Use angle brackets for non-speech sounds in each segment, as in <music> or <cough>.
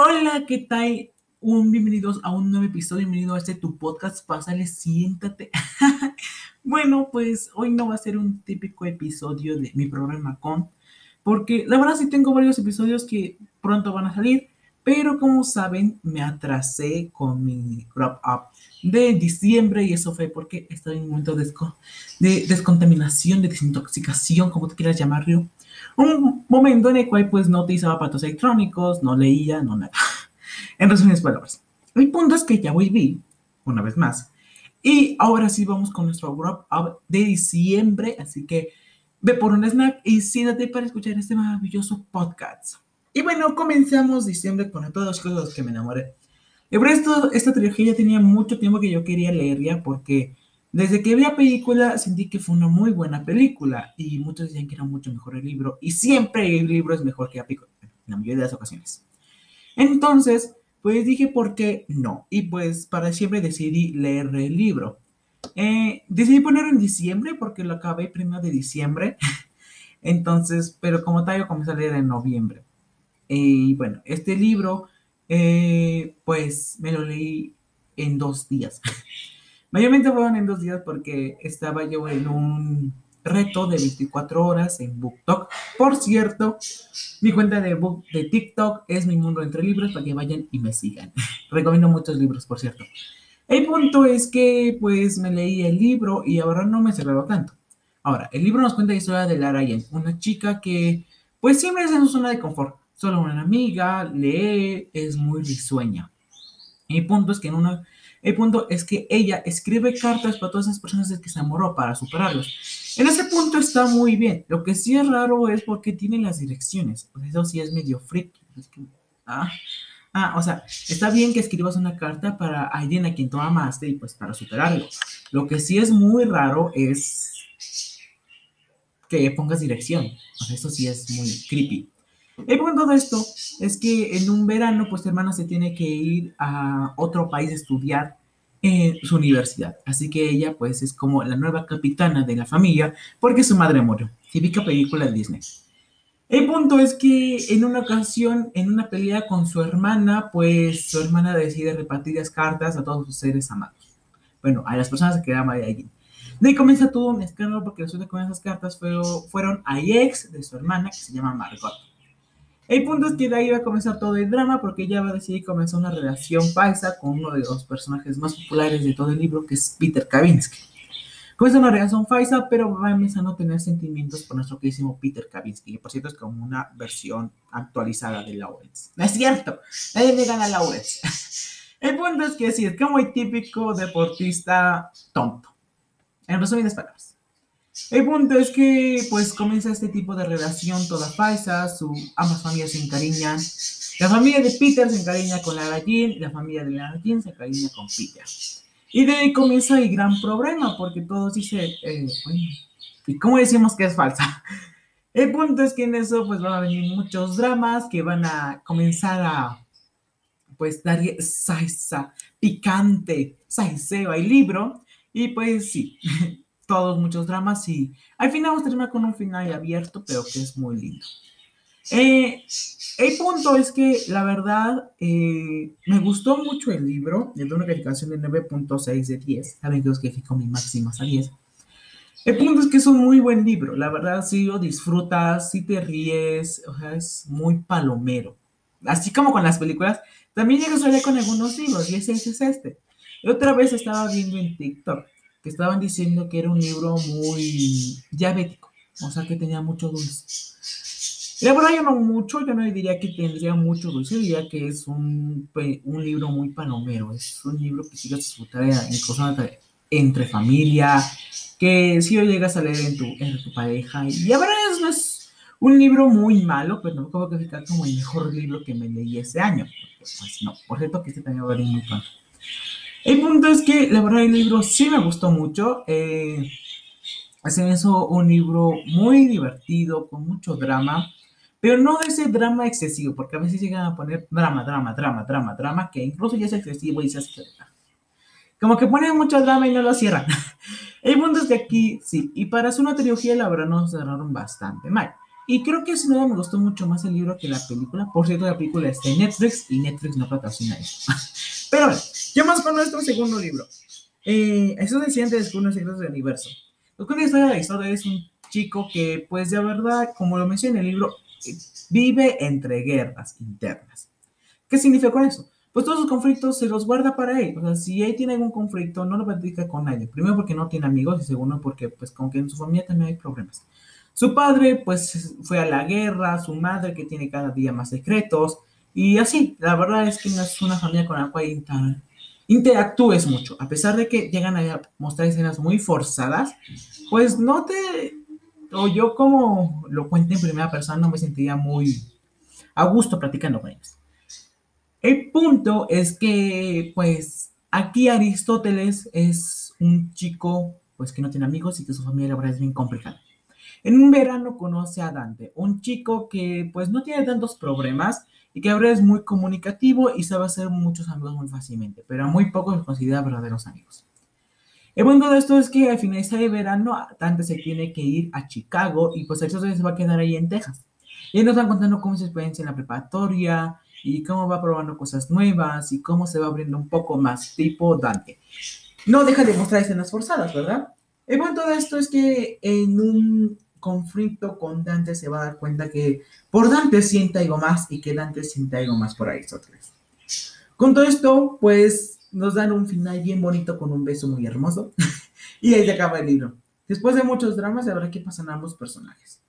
Hola, ¿qué tal? Un bienvenidos a un nuevo episodio, bienvenido a este tu podcast, pásale, siéntate. <laughs> bueno, pues hoy no va a ser un típico episodio de mi programa con, porque la verdad sí tengo varios episodios que pronto van a salir, pero como saben, me atrasé con mi wrap up de diciembre y eso fue porque estaba en un momento de, de descontaminación, de desintoxicación, como te quieras llamarlo. Un momento en el cual pues no utilizaba aparatos electrónicos, no leía, no nada. <laughs> En resumidas palabras. El punto es que ya volví, una vez más. Y ahora sí vamos con nuestro wrap up de diciembre, así que ve por un snack y siéntate para escuchar este maravilloso podcast. Y bueno, comenzamos diciembre con todas las cosas que me enamoré. Por esto, esta trilogía tenía mucho tiempo que yo quería leer ya, porque desde que vi la película sentí que fue una muy buena película y muchos decían que era mucho mejor el libro y siempre el libro es mejor que la película, en la mayoría de las ocasiones. Entonces, pues dije, ¿por qué no? Y pues para siempre decidí leer el libro. Eh, decidí ponerlo en diciembre porque lo acabé primero de diciembre. <laughs> Entonces, pero como tal, yo comencé a leer en noviembre. Y bueno, este libro, eh, pues me lo leí en dos días. <laughs> Mayormente fueron en dos días porque estaba yo en un reto de 24 horas en BookTok. Por cierto, mi cuenta de, book, de TikTok es Mi Mundo Entre Libros para que vayan y me sigan. <laughs> Recomiendo muchos libros, por cierto. El punto es que pues me leí el libro y ahora no me he cerrado tanto. Ahora, el libro nos cuenta la historia de Lara Yen, una chica que pues siempre es en su zona de confort solo una amiga, lee, es muy risueña. El punto es que en el punto es que ella escribe cartas para todas esas personas de que se enamoró para superarlos. En ese punto está muy bien. Lo que sí es raro es porque tiene las direcciones. eso sí es medio freaky. ah, ah, o sea, está bien que escribas una carta para alguien a quien tú amaste y pues para superarlo. Lo que sí es muy raro es que pongas dirección. Eso sí es muy creepy. El punto de esto es que en un verano, pues hermana se tiene que ir a otro país a estudiar en su universidad. Así que ella, pues, es como la nueva capitana de la familia porque su madre murió. Típica película de Disney. El punto es que en una ocasión, en una pelea con su hermana, pues su hermana decide repartir las cartas a todos sus seres amados. Bueno, a las personas que ama de alguien. De ahí comienza todo un escándalo porque resulta que esas cartas fueron a ex de su hermana, que se llama Margot. El punto es que de ahí va a comenzar todo el drama porque ella va a decidir comenzar una relación falsa con uno de los personajes más populares de todo el libro, que es Peter Kavinsky. Comienza una relación falsa, pero va a empezar a no tener sentimientos por nuestro queridísimo Peter Kavinsky, que por cierto es como una versión actualizada de Lawrence. No es cierto, nadie le gana a Lawrence. <laughs> El punto es que sí, es como el típico deportista tonto. En resumidas palabras. El punto es que pues comienza este tipo de relación toda falsa, su, ambas familias se encariñan. La familia de Peter se encariña con Lara Jean la familia de Lara Jean se encariña con Peter. Y de ahí comienza el gran problema porque todos dicen, eh, ¿y cómo decimos que es falsa? El punto es que en eso pues van a venir muchos dramas que van a comenzar a pues dar salsa picante, salseo al libro. Y pues sí, <laughs> todos muchos dramas y al final vamos a terminar con un final abierto, pero que es muy lindo. Eh, el punto es que la verdad eh, me gustó mucho el libro, le doy una calificación de 9.6 de 10, saben que os califico mi máxima a 10. El punto es que es un muy buen libro, la verdad sí lo disfrutas, sí te ríes, o sea, es muy palomero. Así como con las películas, también llegas a con algunos libros y ese, ese es este. Y otra vez estaba viendo en TikTok que estaban diciendo que era un libro muy diabético, o sea que tenía mucho dulce. La verdad yo no mucho, yo no diría que tendría mucho dulce, diría que es un, un libro muy palomero, es un libro que si disfrutar incluso entre familia, que si lo llegas a leer en tu, pareja, y la verdad es, no es un libro muy malo, pero no puedo calificar como el mejor libro que me leí ese año. Pues no, por cierto que este también va a venir muy pronto. El punto es que la verdad el libro sí me gustó mucho. Eh, se me hizo un libro muy divertido, con mucho drama, pero no de ese drama excesivo, porque a veces llegan a poner drama, drama, drama, drama, drama, que incluso ya es excesivo y se hace... Como que ponen mucho drama y no lo cierran. <laughs> El punto es que aquí sí, y para hacer una trilogía la verdad nos cerraron bastante mal. Y creo que sin duda me gustó mucho más el libro que la película. Por cierto, la película está en Netflix y Netflix no patrocina eso. <laughs> ¿qué más con nuestro segundo libro? Eh, eso decía antes de los secretos del universo. Lo que historia de la historia es un chico que, pues de verdad, como lo menciona en el libro, vive entre guerras internas. ¿Qué significa con eso? Pues todos los conflictos se los guarda para él. O sea, si él tiene algún conflicto, no lo platica con nadie. Primero porque no tiene amigos y segundo porque, pues, como que en su familia también hay problemas. Su padre, pues, fue a la guerra, su madre que tiene cada día más secretos, y así, la verdad es que no es una familia con la cual interactúes mucho. A pesar de que llegan a mostrar escenas muy forzadas, pues no te, o yo como lo cuento en primera persona, no me sentiría muy a gusto platicando con ellos. El punto es que, pues, aquí Aristóteles es un chico, pues, que no tiene amigos y que su familia, es bien complicada. En un verano conoce a Dante, un chico que pues no tiene tantos problemas y que ahora es muy comunicativo y sabe hacer muchos amigos muy fácilmente, pero a muy pocos los considera verdaderos amigos. El bueno de esto es que al finalizar el verano Dante se tiene que ir a Chicago y pues eso se va a quedar ahí en Texas. Y nos van contando cómo se experiencia en la preparatoria y cómo va probando cosas nuevas y cómo se va abriendo un poco más tipo Dante. No deja de mostrar escenas forzadas, ¿verdad? El bueno de esto es que en un conflicto con Dante se va a dar cuenta que por Dante siente algo más y que Dante siente algo más por Aristóteles. Con todo esto, pues nos dan un final bien bonito con un beso muy hermoso <laughs> y ahí se acaba el libro. Después de muchos dramas, verdad que pasan ambos personajes.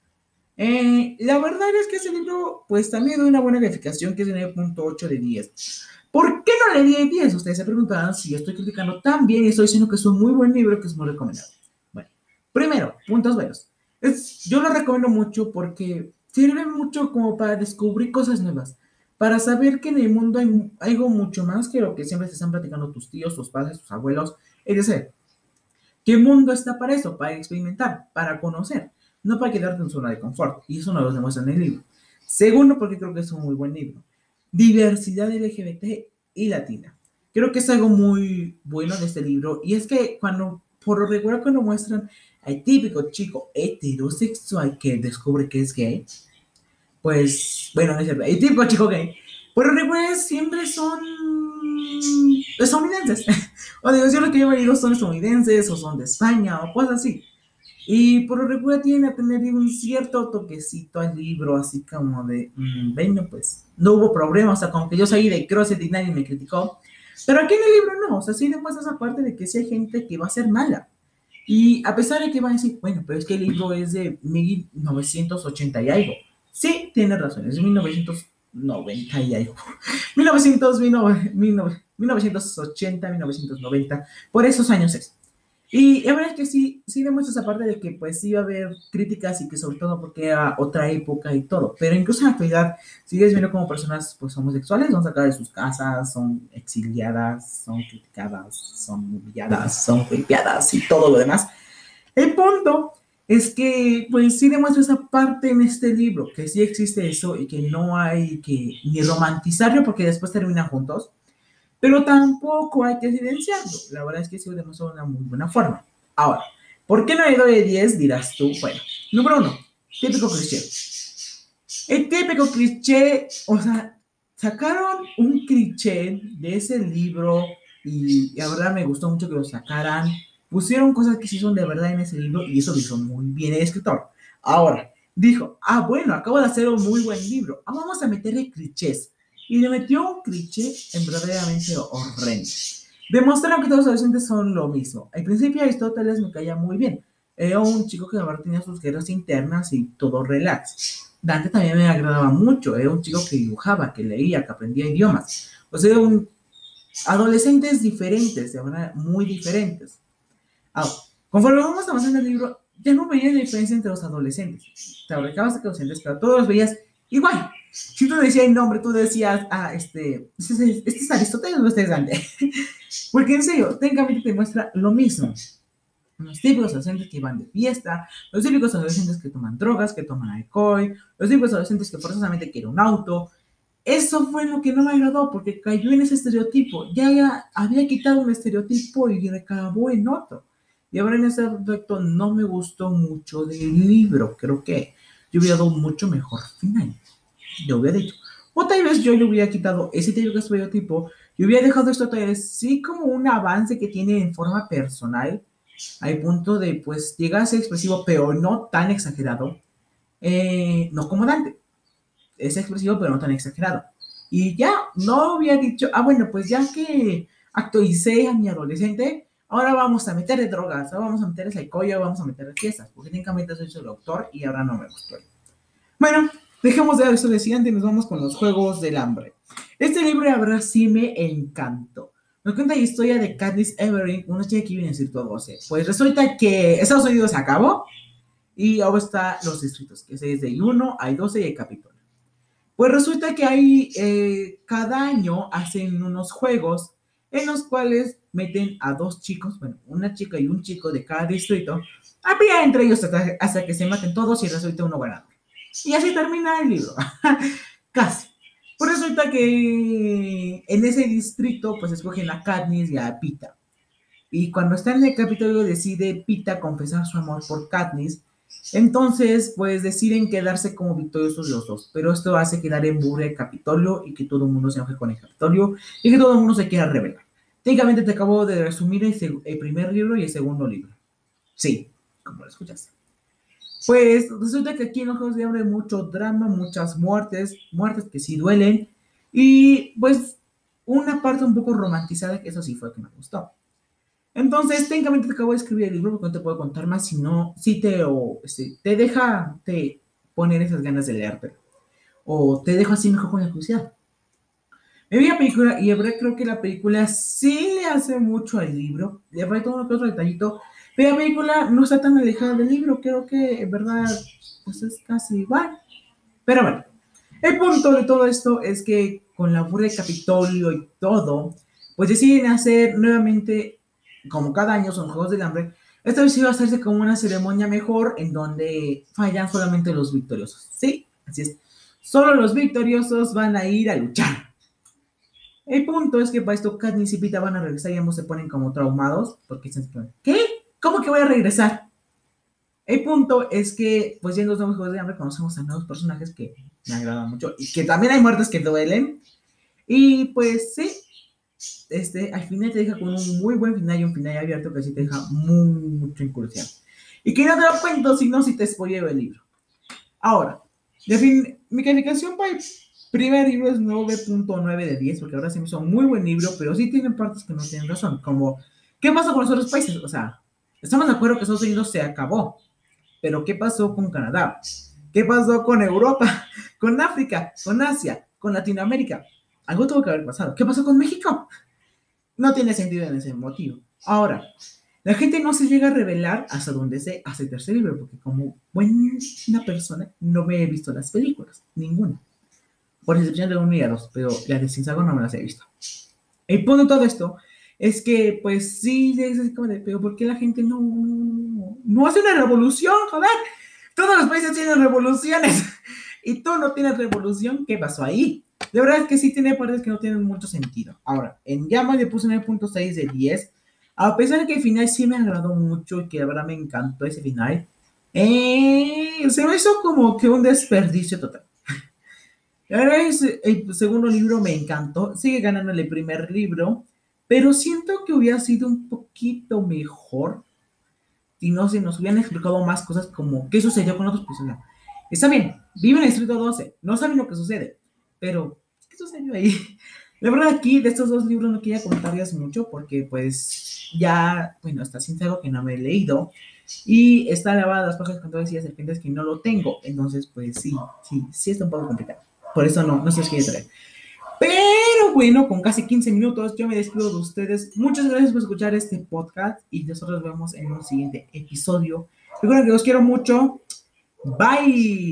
Eh, la verdad es que ese libro, pues también da una buena calificación que es de 9.8 de 10. ¿Por qué no le di 10? Ustedes se preguntarán si estoy criticando tan bien y estoy diciendo que es un muy buen libro que es muy recomendado. Primero, puntos buenos. Es, yo lo recomiendo mucho porque sirve mucho como para descubrir cosas nuevas, para saber que en el mundo hay algo mucho más que lo que siempre se están platicando tus tíos, tus padres, tus abuelos, que el mundo está para eso, para experimentar, para conocer, no para quedarte en zona de confort, y eso nos lo demuestra en el libro. Segundo, porque creo que es un muy buen libro, diversidad LGBT y latina. Creo que es algo muy bueno de este libro, y es que cuando, por lo regular, cuando muestran el típico chico heterosexual que descubre que es gay, pues, bueno, no es cierto, el típico chico gay, pero recuerden, siempre son estadounidenses. <laughs> o digo, yo lo que yo leído son estadounidenses o son de España o cosas así. Y por lo regular tiene a tener un cierto toquecito al libro, así como de, mmm, bueno, pues no hubo problema, o sea, como que yo salí de CrossFit y nadie me criticó. Pero aquí en el libro no, o sea, sí demuestra esa parte de que sí hay gente que va a ser mala. Y a pesar de que van a decir, bueno, pero es que el libro es de 1980 y algo. Sí, tiene razón, es de 1990 y algo. 1900, 1980, 1990, por esos años es. Y la verdad es que sí, sí demuestra esa parte de que pues sí va a haber críticas y que sobre todo porque era otra época y todo. Pero incluso en la actualidad sigues viendo como personas pues homosexuales son sacadas de sus casas, son exiliadas, son criticadas, son humilladas, son golpeadas y todo lo demás. El punto es que pues sí demuestra esa parte en este libro, que sí existe eso y que no hay que ni romantizarlo porque después terminan juntos pero tampoco hay que evidenciarlo. La verdad es que se demostró de una muy buena forma. Ahora, ¿por qué no le doy 10? Dirás tú. Bueno, número uno, típico cliché. El típico cliché, o sea, sacaron un cliché de ese libro y la verdad me gustó mucho que lo sacaran. Pusieron cosas que sí son de verdad en ese libro y eso lo hizo muy bien el escritor. Ahora, dijo, ah, bueno, acabo de hacer un muy buen libro. Ah, vamos a meterle clichés y le metió un cliché en verdaderamente horrendo. Demostraron que todos los adolescentes son lo mismo. Al principio Aristóteles me caía muy bien. Era un chico que verdad tenía sus guerras internas y todo relax. Dante también me agradaba mucho. Era un chico que dibujaba, que leía, que aprendía idiomas. O sea, un... adolescentes diferentes, de manera muy diferentes. Ahora, conforme vamos avanzando en el libro, ya no veía la diferencia entre los adolescentes. Te fabricabas de adolescentes, pero todos los veías igual. Si tú decías el nombre, tú decías, ah, este, este, este es Aristóteles o este es Dante. <laughs> Porque en serio, técnicamente te muestra lo mismo. Los típicos adolescentes que van de fiesta, los típicos adolescentes que toman drogas, que toman alcohol, los típicos adolescentes que forzosamente quieren un auto. Eso fue lo que no me agradó porque cayó en ese estereotipo. Ya, ya había quitado un estereotipo y recabó en otro. Y ahora en ese aspecto no me gustó mucho del libro. Creo que yo hubiera dado mucho mejor final. Yo hubiera dicho. O tal vez yo le hubiera quitado ese estereotipo y hubiera dejado esto tal vez sí como un avance que tiene en forma personal, al punto de pues llegar a ser expresivo, pero no tan exagerado, eh, no como Dante. Es expresivo, pero no tan exagerado. Y ya, no hubiera dicho, ah, bueno, pues ya que actualicé a mi adolescente, ahora vamos a meterle drogas, ahora vamos a meterle alcohol, vamos a meterle fiestas, porque técnicamente soy su doctor y ahora no me gustó. Bueno, dejemos de eso de siguiente y nos vamos con los Juegos del Hambre. Este libro, la verdad, sí me encantó. Nos cuenta la historia de Katniss Evering, una chica que vive en el Distrito 12. Pues resulta que Estados Unidos se acabó y ahora están los distritos, que es desde 1 hay 12 y hay Capitolio. Pues resulta que hay, eh, cada año hacen unos juegos en los cuales meten a dos chicos, bueno, una chica y un chico de cada distrito, a pelear entre ellos hasta, que se maten todos y resulta uno ganador. Y así termina el libro. <laughs> Casi. Pues resulta que en ese distrito, pues escogen a Katniss y a Pita. Y cuando está en el Capitolio decide Pita confesar su amor por Katniss. Entonces, pues deciden quedarse como victoriosos los dos. Pero esto hace quedar en burla el Capitolio y que todo el mundo se enoje con el Capitolio y que todo el mundo se quiera revelar. Técnicamente te acabo de resumir el, primer libro y el segundo libro. Sí, como lo escuchaste. Pues resulta que aquí en los Juegos de Hambre hay mucho drama, muchas muertes, muertes que sí duelen, y pues una parte un poco romantizada, que eso sí fue que me gustó. Entonces, técnicamente te acabo de escribir el libro porque no te puedo contar más, si no, si te, o, este, te deja te poner esas ganas de leerte, o te dejo así mejor con la curiosidad. Me vi la película y creo que la película sí le hace mucho al libro, le falta uno que otro detallito, la película no está tan alejada del libro, creo que en verdad pues es casi igual. Pero bueno, el punto de todo esto es que con la burla de Capitolio y todo, pues deciden hacer nuevamente, como cada año son Juegos del Hambre, esta vez iba a hacerse como una ceremonia mejor en donde fallan solamente los victoriosos. Sí, así es. Solo los victoriosos van a ir a luchar. El punto es que para esto Katniss y Pita van a regresar y ambos se ponen como traumados porque se ¿qué? ¿Cómo que voy a regresar? El punto es que, pues ya en los nuevos Juegos de Hambre conocemos a nuevos personajes que me agradan mucho y que también hay muertes que duelen. Y pues sí, este, al final te deja con un muy buen final y un final abierto que sí te deja mucho incursión. Y que no te lo cuento, si no, si te spoileo el libro. Ahora, mi calificación para el primer libro es 9.9 de 10, porque ahora sí me hizo un muy buen libro, pero sí tienen partes que no tienen razón, como, ¿qué pasa con los otros países? O sea, Estamos de acuerdo que Estados Unidos se acabó, pero ¿qué pasó con Canadá? ¿Qué pasó con Europa? <laughs> ¿Con África? ¿Con Asia? ¿Con Latinoamérica? Algo tuvo que haber pasado. ¿Qué pasó con México? No tiene sentido en ese motivo. Ahora, la gente no se llega a revelar hasta donde se hace el tercer libro, porque como buena persona no me he visto las películas, ninguna. Por excepción de un y dos, pero las de Sinsago no me las he visto. El punto de todo esto es que, pues sí, es así como de, pero ¿por qué la gente no, no hace una revolución? Joder, todos los países tienen revoluciones <laughs> y tú no tienes revolución, ¿qué pasó ahí? De verdad es que sí tiene partes que no tienen mucho sentido. Ahora, en Llama le puse 9.6 de 10, a pesar de que el final sí me agradó mucho y que de verdad me encantó ese final, eh, se me hizo como que un desperdicio total. <laughs> La verdad es, el segundo libro me encantó, sigue ganando el primer libro, pero siento que hubiera sido un poquito mejor si no se nos hubieran explicado más cosas como qué sucedió con otros personas. Está bien, vive en el distrito 12, no saben lo que sucede, pero ¿qué sucedió ahí? <laughs> La verdad aquí de estos dos libros no quería comentarles mucho porque pues ya, bueno, está sincero que no me he leído y está lavada las páginas con todas las serpientes que no lo tengo, entonces pues sí, sí, sí está un poco complicado. Por eso no, no se los quiero traer. Pero bueno, con casi 15 minutos yo me despido de ustedes. Muchas gracias por escuchar este podcast y nosotros vemos en un siguiente episodio. Recuerden que los quiero mucho. Bye.